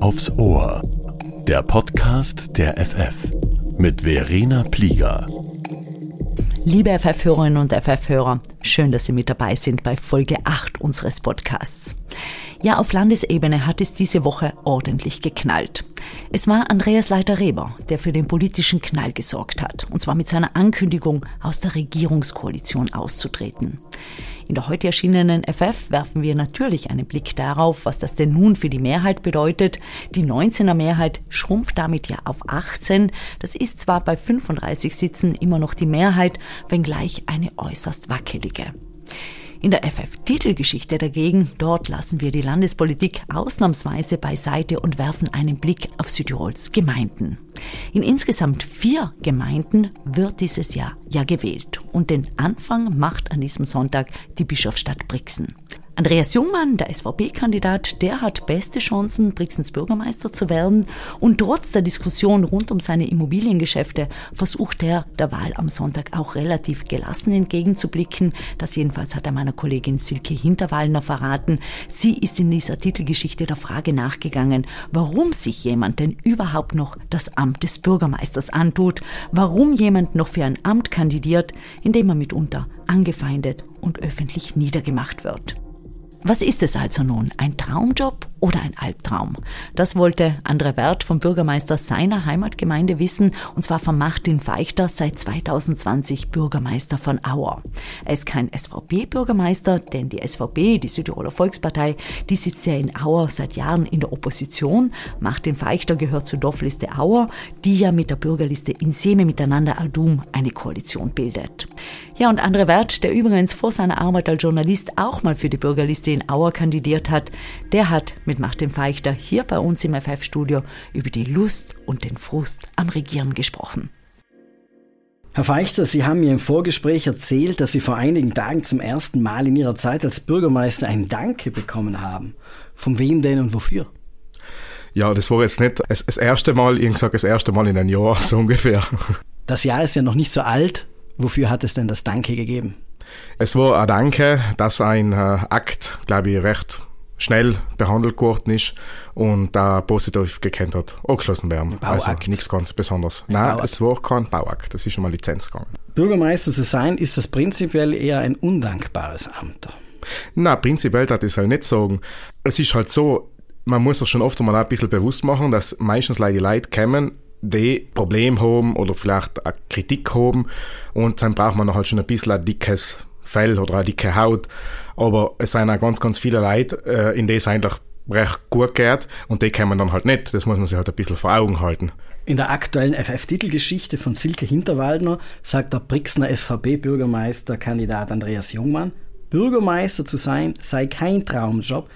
Aufs Ohr. Der Podcast der FF mit Verena Plieger. Liebe FF-Hörerinnen und FF-Hörer, schön, dass Sie mit dabei sind bei Folge 8 unseres Podcasts. Ja, auf Landesebene hat es diese Woche ordentlich geknallt. Es war Andreas Leiter-Reber, der für den politischen Knall gesorgt hat, und zwar mit seiner Ankündigung, aus der Regierungskoalition auszutreten. In der heute erschienenen FF werfen wir natürlich einen Blick darauf, was das denn nun für die Mehrheit bedeutet. Die 19er Mehrheit schrumpft damit ja auf 18. Das ist zwar bei 35 Sitzen immer noch die Mehrheit, wenngleich eine äußerst wackelige. In der FF-Titelgeschichte dagegen, dort lassen wir die Landespolitik ausnahmsweise beiseite und werfen einen Blick auf Südtirols Gemeinden. In insgesamt vier Gemeinden wird dieses Jahr ja gewählt und den Anfang macht an diesem Sonntag die Bischofsstadt Brixen. Andreas Jungmann, der SVP-Kandidat, der hat beste Chancen, Brixens Bürgermeister zu werden. Und trotz der Diskussion rund um seine Immobiliengeschäfte versucht er der Wahl am Sonntag auch relativ gelassen entgegenzublicken. Das jedenfalls hat er meiner Kollegin Silke Hinterwallner verraten. Sie ist in dieser Titelgeschichte der Frage nachgegangen, warum sich jemand denn überhaupt noch das Amt des Bürgermeisters antut, warum jemand noch für ein Amt kandidiert, in dem er mitunter angefeindet und öffentlich niedergemacht wird. Was ist es also nun? Ein Traumjob oder ein Albtraum? Das wollte Andre Wert vom Bürgermeister seiner Heimatgemeinde wissen, und zwar von Martin Feichter, seit 2020 Bürgermeister von Auer. Er ist kein SVP-Bürgermeister, denn die SVP, die Südtiroler Volkspartei, die sitzt ja in Auer seit Jahren in der Opposition. Martin Feichter gehört zur Dorfliste Auer, die ja mit der Bürgerliste Inseme miteinander Adum eine Koalition bildet. Ja, und Andre Wert, der übrigens vor seiner Arbeit als Journalist auch mal für die Bürgerliste in Auer kandidiert hat, der hat mit Martin Feichter hier bei uns im FF-Studio über die Lust und den Frust am Regieren gesprochen. Herr Feichter, Sie haben mir im Vorgespräch erzählt, dass Sie vor einigen Tagen zum ersten Mal in Ihrer Zeit als Bürgermeister ein Danke bekommen haben. Von wem denn und wofür? Ja, das war jetzt nicht das, erste Mal, ich sage das erste Mal in einem Jahr, so ungefähr. Das Jahr ist ja noch nicht so alt. Wofür hat es denn das Danke gegeben? Es war ein Danke, dass ein äh, Akt, glaube ich, recht schnell behandelt worden ist und da positiv gekannt hat, angeschlossen werden. Also nichts ganz Besonderes. Ein Nein, Bauakt. es war kein Bauakt, das ist schon mal Lizenz gegangen. Bürgermeister zu sein, ist das prinzipiell eher ein undankbares Amt? Na, prinzipiell das ist halt nicht sagen. Es ist halt so, man muss sich schon oft einmal ein bisschen bewusst machen, dass meistens die Leute kommen die Problem haben oder vielleicht eine Kritik haben und dann braucht man halt schon ein bisschen ein dickes Fell oder eine dicke Haut. Aber es sind auch ganz, ganz viele Leute, äh, in denen es eigentlich recht gut geht und die kommen dann halt nicht. Das muss man sich halt ein bisschen vor Augen halten. In der aktuellen FF-Titelgeschichte von Silke Hinterwaldner sagt der Brixner SVP-Bürgermeisterkandidat Andreas Jungmann, Bürgermeister zu sein sei kein Traumjob,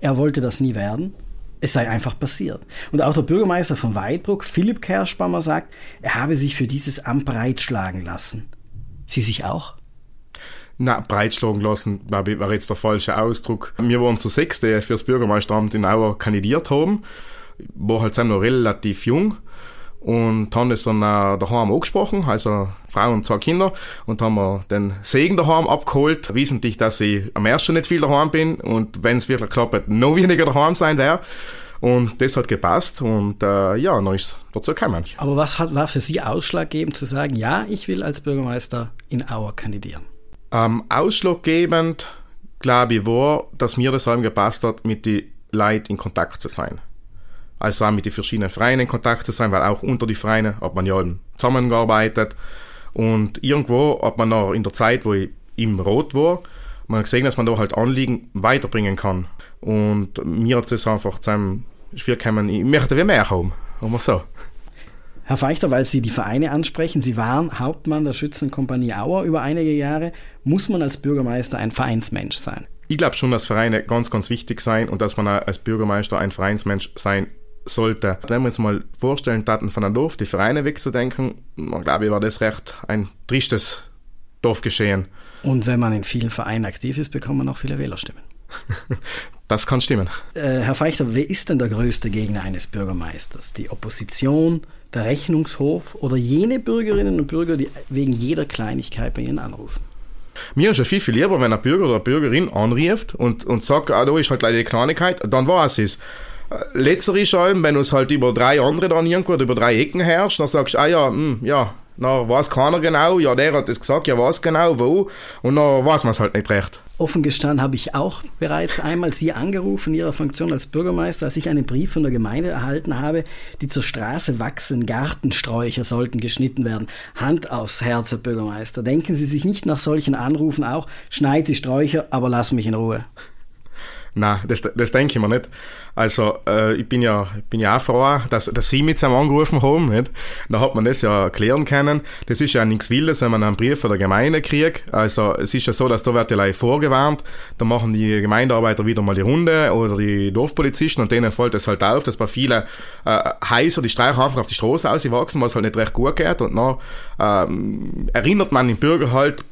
er wollte das nie werden es sei einfach passiert. Und auch der Bürgermeister von Weidbruck, Philipp Kerschbaumer, sagt, er habe sich für dieses Amt breitschlagen lassen. Sie sich auch? Na, breitschlagen lassen, glaube ich, wäre jetzt der falsche Ausdruck. Wir waren zu sechs, die für das Bürgermeisteramt in Auer kandidiert haben. War halt noch relativ jung und haben das dann äh, daheim angesprochen, also Frau und zwei Kinder, und haben wir den Segen daheim abgeholt, wissentlich, dass ich am ersten nicht viel daheim bin und wenn es wirklich klappt, noch weniger daheim sein werde. Und das hat gepasst und äh, ja, dann ist dazu gekommen. Aber was hat, war für Sie ausschlaggebend zu sagen, ja, ich will als Bürgermeister in Auer kandidieren? Ähm, ausschlaggebend, glaube ich, war, dass mir das allem gepasst hat, mit den Leuten in Kontakt zu sein also auch mit den verschiedenen Vereinen in Kontakt zu sein, weil auch unter die Vereine hat man ja zusammengearbeitet. Und irgendwo hat man noch in der Zeit, wo ich im Rot war, man gesehen, dass man da halt Anliegen weiterbringen kann. Und mir hat es einfach zu einem Spiel gekommen, ich möchte wie mehr haben, wir so. Herr Feichter, weil Sie die Vereine ansprechen, Sie waren Hauptmann der Schützenkompanie Auer über einige Jahre. Muss man als Bürgermeister ein Vereinsmensch sein? Ich glaube schon, dass Vereine ganz, ganz wichtig sein und dass man als Bürgermeister ein Vereinsmensch sein sollte. Wenn wir uns mal vorstellen, Daten von einem Dorf, die Vereine wegzudenken, dann glaube ich, war das recht ein tristes Dorfgeschehen. Und wenn man in vielen Vereinen aktiv ist, bekommt man auch viele Wählerstimmen. das kann stimmen. Äh, Herr Feichter, wer ist denn der größte Gegner eines Bürgermeisters? Die Opposition, der Rechnungshof oder jene Bürgerinnen und Bürger, die wegen jeder Kleinigkeit bei Ihnen anrufen? Mir ist ja viel, viel lieber, wenn ein Bürger oder eine Bürgerin anruft und, und sagt, ah, da ist halt leider die Kleinigkeit, dann war es es. Letzter ist allem, wenn es halt über drei andere dann irgendwo über drei Ecken herrschst, dann sagst du, ah ja, mh, ja, na weiß keiner genau, ja, der hat es gesagt, ja, was genau, wo, und dann weiß man es halt nicht recht. Offen gestanden habe ich auch bereits einmal Sie angerufen in Ihrer Funktion als Bürgermeister, als ich einen Brief von der Gemeinde erhalten habe, die zur Straße wachsenden Gartensträucher sollten geschnitten werden. Hand aufs Herz, Herr Bürgermeister. Denken Sie sich nicht nach solchen Anrufen auch, schneid die Sträucher, aber lass mich in Ruhe. Nein, das, das denke ich mir nicht. Also, äh, ich bin ja, ich bin ja auch froh, dass, dass Sie mit seinem angerufen haben, nicht? Da hat man das ja erklären können. Das ist ja nichts Wildes, wenn man einen Brief von der Gemeinde kriegt. Also, es ist ja so, dass da wird ja vorgewarnt. Da machen die Gemeindearbeiter wieder mal die Runde oder die Dorfpolizisten und denen fällt es halt auf, dass bei vielen äh, heißer die Streicher einfach auf die Straße auswachsen, was halt nicht recht gut geht. Und dann ähm, erinnert man den Bürger halt,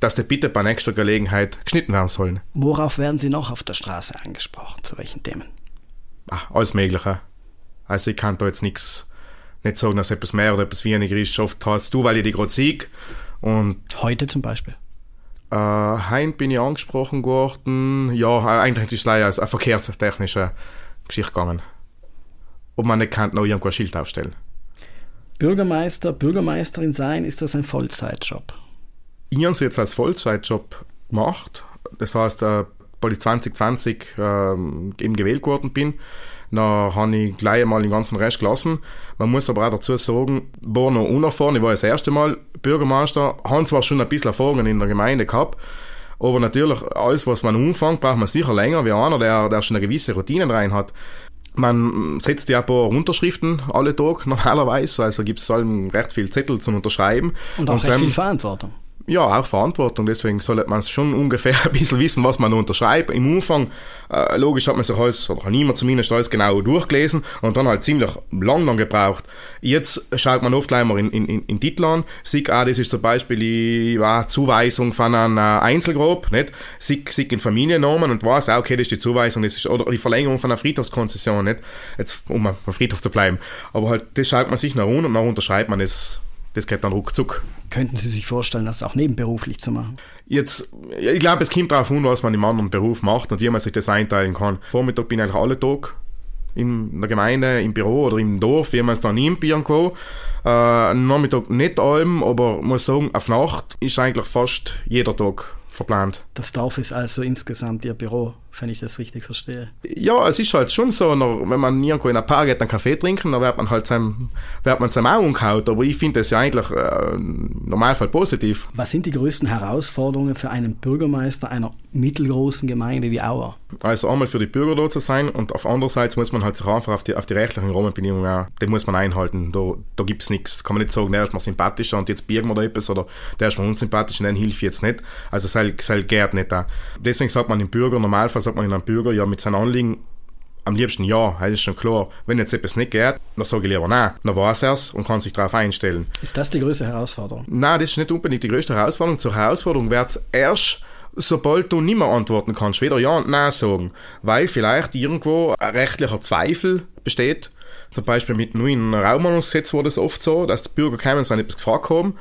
dass der bitte bei nächster Gelegenheit geschnitten werden sollen. Worauf werden Sie noch auf der Straße angesprochen? Zu welchen Themen? Ach, alles Mögliche. Also ich kann da jetzt nichts nicht sagen, dass etwas mehr oder etwas weniger ist. Oft hast du, weil ich die gerade sieg. Und heute zum Beispiel? Äh, heim bin ich angesprochen geworden. Ja, eigentlich ist es leider eine verkehrstechnische Geschichte gegangen. Ob man nicht kann, noch irgendwo ein Schild aufstellen. Bürgermeister, Bürgermeisterin sein, ist das ein Vollzeitjob? Ich habe es jetzt als Vollzeitjob gemacht. Das heißt, äh, weil ich 2020 ähm, eben gewählt worden bin, dann habe ich gleich einmal den ganzen Rest gelassen. Man muss aber auch dazu sagen, war noch unerfahren. Ich war das erste Mal Bürgermeister, habe zwar schon ein bisschen Erfahrung in der Gemeinde gehabt, aber natürlich, alles, was man umfängt, braucht man sicher länger wie einer, der, der schon eine gewisse Routine rein hat. Man setzt ja ein paar Unterschriften alle Tag normalerweise, also gibt es recht viel Zettel zum Unterschreiben. Und auch und recht viel Verantwortung ja, auch Verantwortung. Deswegen sollte man schon ungefähr ein bisschen wissen, was man unterschreibt. Im Umfang, äh, logisch hat man sich alles, oder hat niemand zumindest alles genau durchgelesen und dann halt ziemlich lang dann gebraucht. Jetzt schaut man oft gleich mal in, in, in Titel an, sieht auch, das ist zum Beispiel die ja, Zuweisung von einem äh, Einzelgrab, nicht? Sieht, sieht in Familiennamen und weiß auch, okay, das ist die Zuweisung, das ist, oder die Verlängerung von einer Friedhofskonzession, nicht? Jetzt, um am Friedhof zu bleiben. Aber halt, das schaut man sich nach unten und dann unterschreibt man es das geht dann ruckzuck. Könnten Sie sich vorstellen, das auch nebenberuflich zu machen? Jetzt, ich glaube, es kommt darauf an, was man im anderen Beruf macht und wie man sich das einteilen kann. Vormittag bin ich eigentlich alle Tag in der Gemeinde, im Büro oder im Dorf, wie man es dann nimmt irgendwo. Äh, Nachmittag nicht allem, aber muss sagen, auf Nacht ist eigentlich fast jeder Tag verplant. Das Dorf ist also insgesamt Ihr Büro wenn ich das richtig verstehe. Ja, es ist halt schon so, wenn man irgendwo in ein Paar geht, einen Kaffee trinken, dann wird man halt seinem, wird man seinem auch umgehauen. Aber ich finde das ja eigentlich äh, im Normalfall positiv. Was sind die größten Herausforderungen für einen Bürgermeister einer mittelgroßen Gemeinde wie Auer? Also einmal für die Bürger da zu sein und auf andererseits muss man halt sich einfach auf die, auf die rechtlichen Rahmenbedingungen auch, die muss man einhalten. Da, da gibt es nichts. Kann man nicht sagen, der ist mal sympathischer und jetzt birgen wir da etwas oder der ist mal unsympathisch und den hilft jetzt nicht. Also es geht nicht da. Deswegen sagt man dem Bürger normalerweise sagt man in einem Bürger ja mit seinem Anliegen am liebsten ja, das ist schon klar. Wenn jetzt etwas nicht geht, dann sage ich lieber nein. Dann weiß er es und kann sich darauf einstellen. Ist das die größte Herausforderung? Nein, das ist nicht unbedingt die größte Herausforderung. Zur Herausforderung wird es erst, sobald du nicht mehr antworten kannst, weder ja und nein sagen. Weil vielleicht irgendwo ein rechtlicher Zweifel besteht. Zum Beispiel mit dem neuen Raumordnungsgesetz war das oft so, dass die Bürger kamen und etwas gefragt haben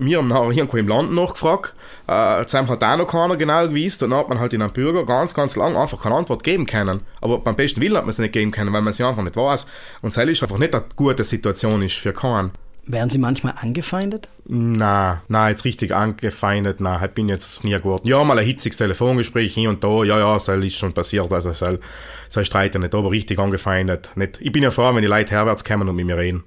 wir haben nachher irgendwo im Land nachgefragt. Äh, jetzt hat auch noch keiner genau gewusst. Und dann hat man halt in einem Bürger ganz, ganz lang einfach keine Antwort geben können. Aber beim besten Willen hat man es nicht geben können, weil man es einfach nicht weiß. Und das ist einfach nicht eine gute Situation ist für keinen. Werden Sie manchmal angefeindet? Na, na, jetzt richtig angefeindet, na, ich bin jetzt nie geworden. Ja, mal ein hitziges Telefongespräch hier und da, ja, ja, das ist schon passiert, also soll, soll streiten nicht, aber richtig angefeindet nicht. Ich bin ja froh, wenn die Leute herwärts kommen und mit mir reden.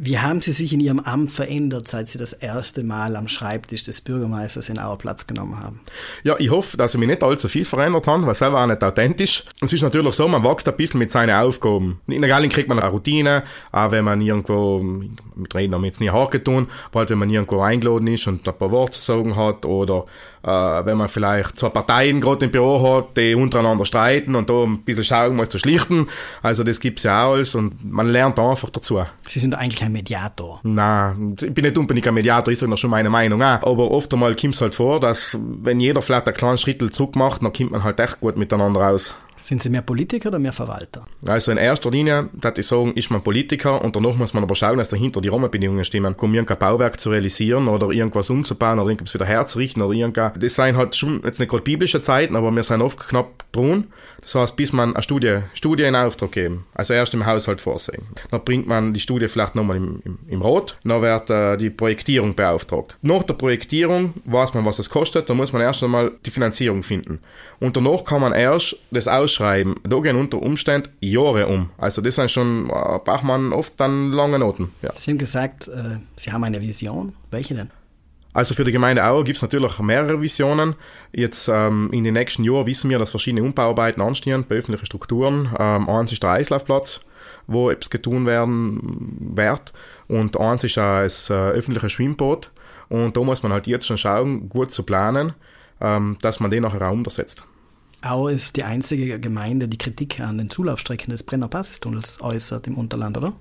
Wie haben Sie sich in Ihrem Amt verändert, seit Sie das erste Mal am Schreibtisch des Bürgermeisters in Auer Platz genommen haben? Ja, ich hoffe, dass ich mich nicht allzu viel verändert habe, weil selber auch nicht authentisch. Es ist natürlich so, man wächst ein bisschen mit seinen Aufgaben. In der Gallen kriegt man eine Routine, auch wenn man irgendwo, mit Reden haben wir jetzt nie hart getan, bald wenn man irgendwo eingeladen ist und ein paar Worte zu sagen hat oder äh, wenn man vielleicht zwei Parteien gerade im Büro hat, die untereinander streiten und da ein bisschen schauen muss zu schlichten. Also das gibt's ja auch alles und man lernt einfach dazu. Sie sind eigentlich Mediator. Nein, ich bin nicht unbedingt ein Mediator, ich sage noch schon meine Meinung auch. Aber oft einmal kommt es halt vor, dass wenn jeder vielleicht einen kleinen Schritt zurück macht, dann kommt man halt echt gut miteinander aus. Sind Sie mehr Politiker oder mehr Verwalter? Also in erster Linie, dass ich sagen, ist man Politiker und danach muss man aber schauen, dass dahinter die Rahmenbedingungen stimmen. Um irgendein Bauwerk zu realisieren oder irgendwas umzubauen oder irgendwas wieder herzurichten oder irgendwas. Das sind halt schon jetzt nicht gerade biblische Zeiten, aber wir sind oft knapp dran. Das heißt, bis man eine Studie, Studie in Auftrag geben, also erst im Haushalt vorsehen. Dann bringt man die Studie vielleicht nochmal im, im, im Rat, dann wird äh, die Projektierung beauftragt. Nach der Projektierung weiß man, was es kostet, dann muss man erst einmal die Finanzierung finden. Und danach kann man erst das ausschreiben. Da gehen unter Umständen Jahre um. Also das sind schon, äh, braucht man oft dann lange Noten. Ja. Sie haben gesagt, äh, Sie haben eine Vision. Welche denn? Also für die Gemeinde Auer gibt es natürlich mehrere Visionen. Jetzt ähm, in den nächsten Jahren wissen wir, dass verschiedene Umbauarbeiten anstehen bei öffentlichen Strukturen. Ähm, eins ist der Eislaufplatz, wo etwas getan werden wird. Und eins ist auch das äh, öffentliche Schwimmbad. Und da muss man halt jetzt schon schauen, gut zu planen, ähm, dass man den nachher auch umsetzt. Auer ist die einzige Gemeinde, die Kritik an den Zulaufstrecken des Brenner Basistunnels äußert im Unterland, oder?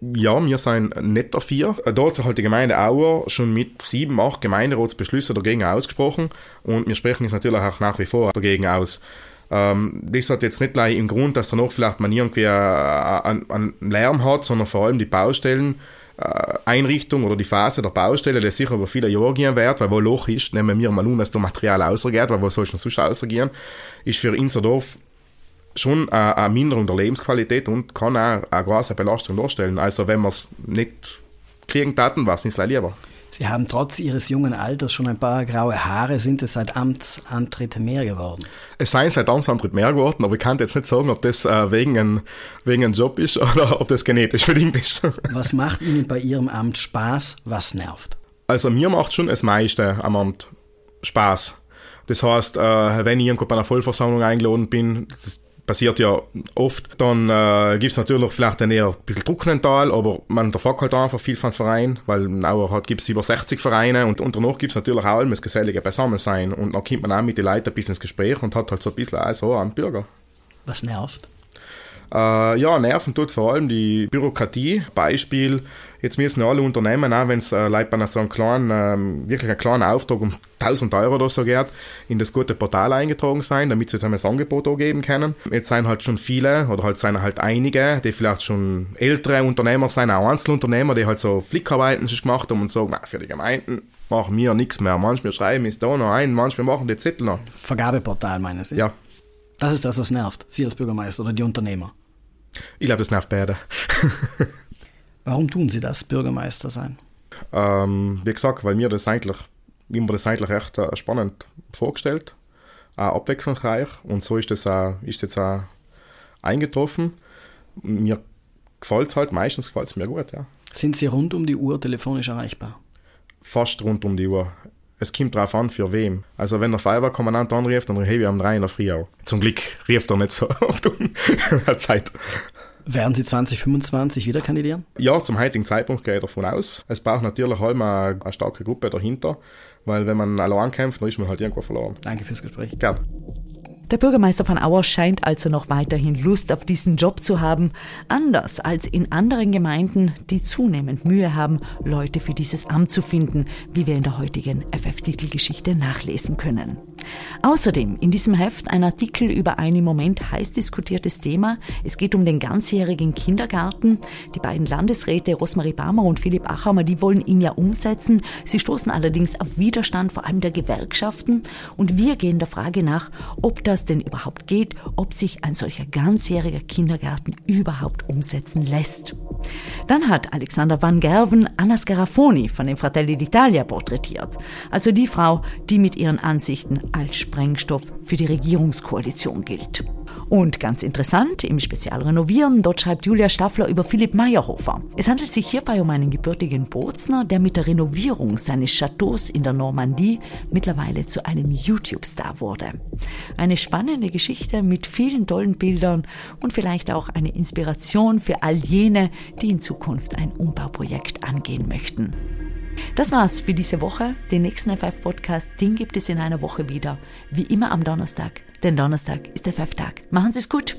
Ja, wir sind nicht dafür. Da hat sich halt die Gemeinde Auer schon mit sieben, acht Gemeinderatsbeschlüssen dagegen ausgesprochen und wir sprechen uns natürlich auch nach wie vor dagegen aus. Ähm, das hat jetzt nicht gleich im Grund, dass danach vielleicht man irgendwie einen, einen Lärm hat, sondern vor allem die Baustellen, äh, Einrichtung oder die Phase der Baustelle, die sicher über viele Jahre gehen wird, weil wo Loch ist, nehmen wir mal an, dass da Material ausgeht, weil wo soll es noch sonst ausgehen, ist für unser Dorf schon eine, Minderung der Lebensqualität und kann auch eine große Belastung darstellen. Also wenn wir es nicht kriegen taten, was ist lieber. Sie haben trotz Ihres jungen Alters schon ein paar graue Haare. Sind es seit Amtsantritt mehr geworden? Es seien seit Amtsantritt mehr geworden, aber ich kann jetzt nicht sagen, ob das äh, wegen einem wegen ein Job ist oder ob das genetisch bedingt ist. Was macht Ihnen bei Ihrem Amt Spaß? Was nervt? Also mir macht schon das meiste am Amt Spaß. Das heißt, äh, wenn ich irgendwo bei einer Vollversammlung eingeladen bin, das passiert ja oft. Dann äh, gibt es natürlich vielleicht dann eher ein bisschen Druck mental, aber man erfragt halt einfach viel von Verein, weil auch halt gibt es über 60 Vereine und, danach gibt es natürlich auch alles gesellige Beisammensein und dann kommt man auch mit den Leuten ein bisschen ins Gespräch und hat halt so ein bisschen auch so einen Bürger. Was nervt? Äh, ja, nerven tut vor allem die Bürokratie. Beispiel, jetzt müssen alle Unternehmen, auch wenn es äh, Leute bei so einem kleinen, ähm, wirklich einen kleinen Auftrag um 1000 Euro oder so geht, in das gute Portal eingetragen sein, damit sie dann das Angebot auch geben können. Jetzt sind halt schon viele, oder halt sind halt einige, die vielleicht schon ältere Unternehmer sind, auch Einzelunternehmer, die halt so Flickarbeiten sich gemacht haben und sagen, für die Gemeinden machen wir nichts mehr. Manchmal schreiben es da noch ein, manchmal machen die Zettel noch. Vergabeportal meinen Sie? Ja. Das ist das, was nervt, Sie als Bürgermeister oder die Unternehmer. Ich glaube, das nervt beide. Warum tun Sie das, Bürgermeister sein? Ähm, wie gesagt, weil mir das eigentlich, mir das eigentlich echt äh, spannend vorgestellt, auch abwechslungsreich und so ist das auch, ist jetzt auch eingetroffen. Mir gefällt es halt, meistens gefällt es mir gut, ja. Sind Sie rund um die Uhr telefonisch erreichbar? Fast rund um die Uhr. Es kommt darauf an, für wem. Also wenn der Feuerwehrkommandant anrief, dann rief ich am 3 in der Früh auch. Zum Glück rief er nicht so oft um Zeit. Werden Sie 2025 wieder kandidieren? Ja, zum heutigen Zeitpunkt gehe ich davon aus. Es braucht natürlich halt mal eine starke Gruppe dahinter, weil wenn man allein kämpft, dann ist man halt irgendwo verloren. Danke fürs Gespräch. Gerne. Der Bürgermeister von Auer scheint also noch weiterhin Lust auf diesen Job zu haben, anders als in anderen Gemeinden, die zunehmend Mühe haben, Leute für dieses Amt zu finden, wie wir in der heutigen FF-Titelgeschichte nachlesen können. Außerdem in diesem Heft ein Artikel über ein im Moment heiß diskutiertes Thema. Es geht um den ganzjährigen Kindergarten. Die beiden Landesräte Rosmarie Barmer und Philipp Achammer, die wollen ihn ja umsetzen. Sie stoßen allerdings auf Widerstand, vor allem der Gewerkschaften. Und wir gehen der Frage nach, ob das denn überhaupt geht, ob sich ein solcher ganzjähriger Kindergarten überhaupt umsetzen lässt. Dann hat Alexander Van Gerven Anna Scarafoni von den Fratelli d'Italia porträtiert. Also die Frau, die mit ihren Ansichten als Sprengstoff für die Regierungskoalition gilt. Und ganz interessant, im Spezial Renovieren, dort schreibt Julia Staffler über Philipp Meyerhofer. Es handelt sich hierbei um einen gebürtigen Bozner, der mit der Renovierung seines Chateaus in der Normandie mittlerweile zu einem YouTube-Star wurde. Eine spannende Geschichte mit vielen tollen Bildern und vielleicht auch eine Inspiration für all jene, die in Zukunft ein Umbauprojekt angehen möchten. Das war's für diese Woche. Den nächsten FF-Podcast, den gibt es in einer Woche wieder. Wie immer am Donnerstag. Denn Donnerstag ist der FF-Tag. Machen Sie es gut.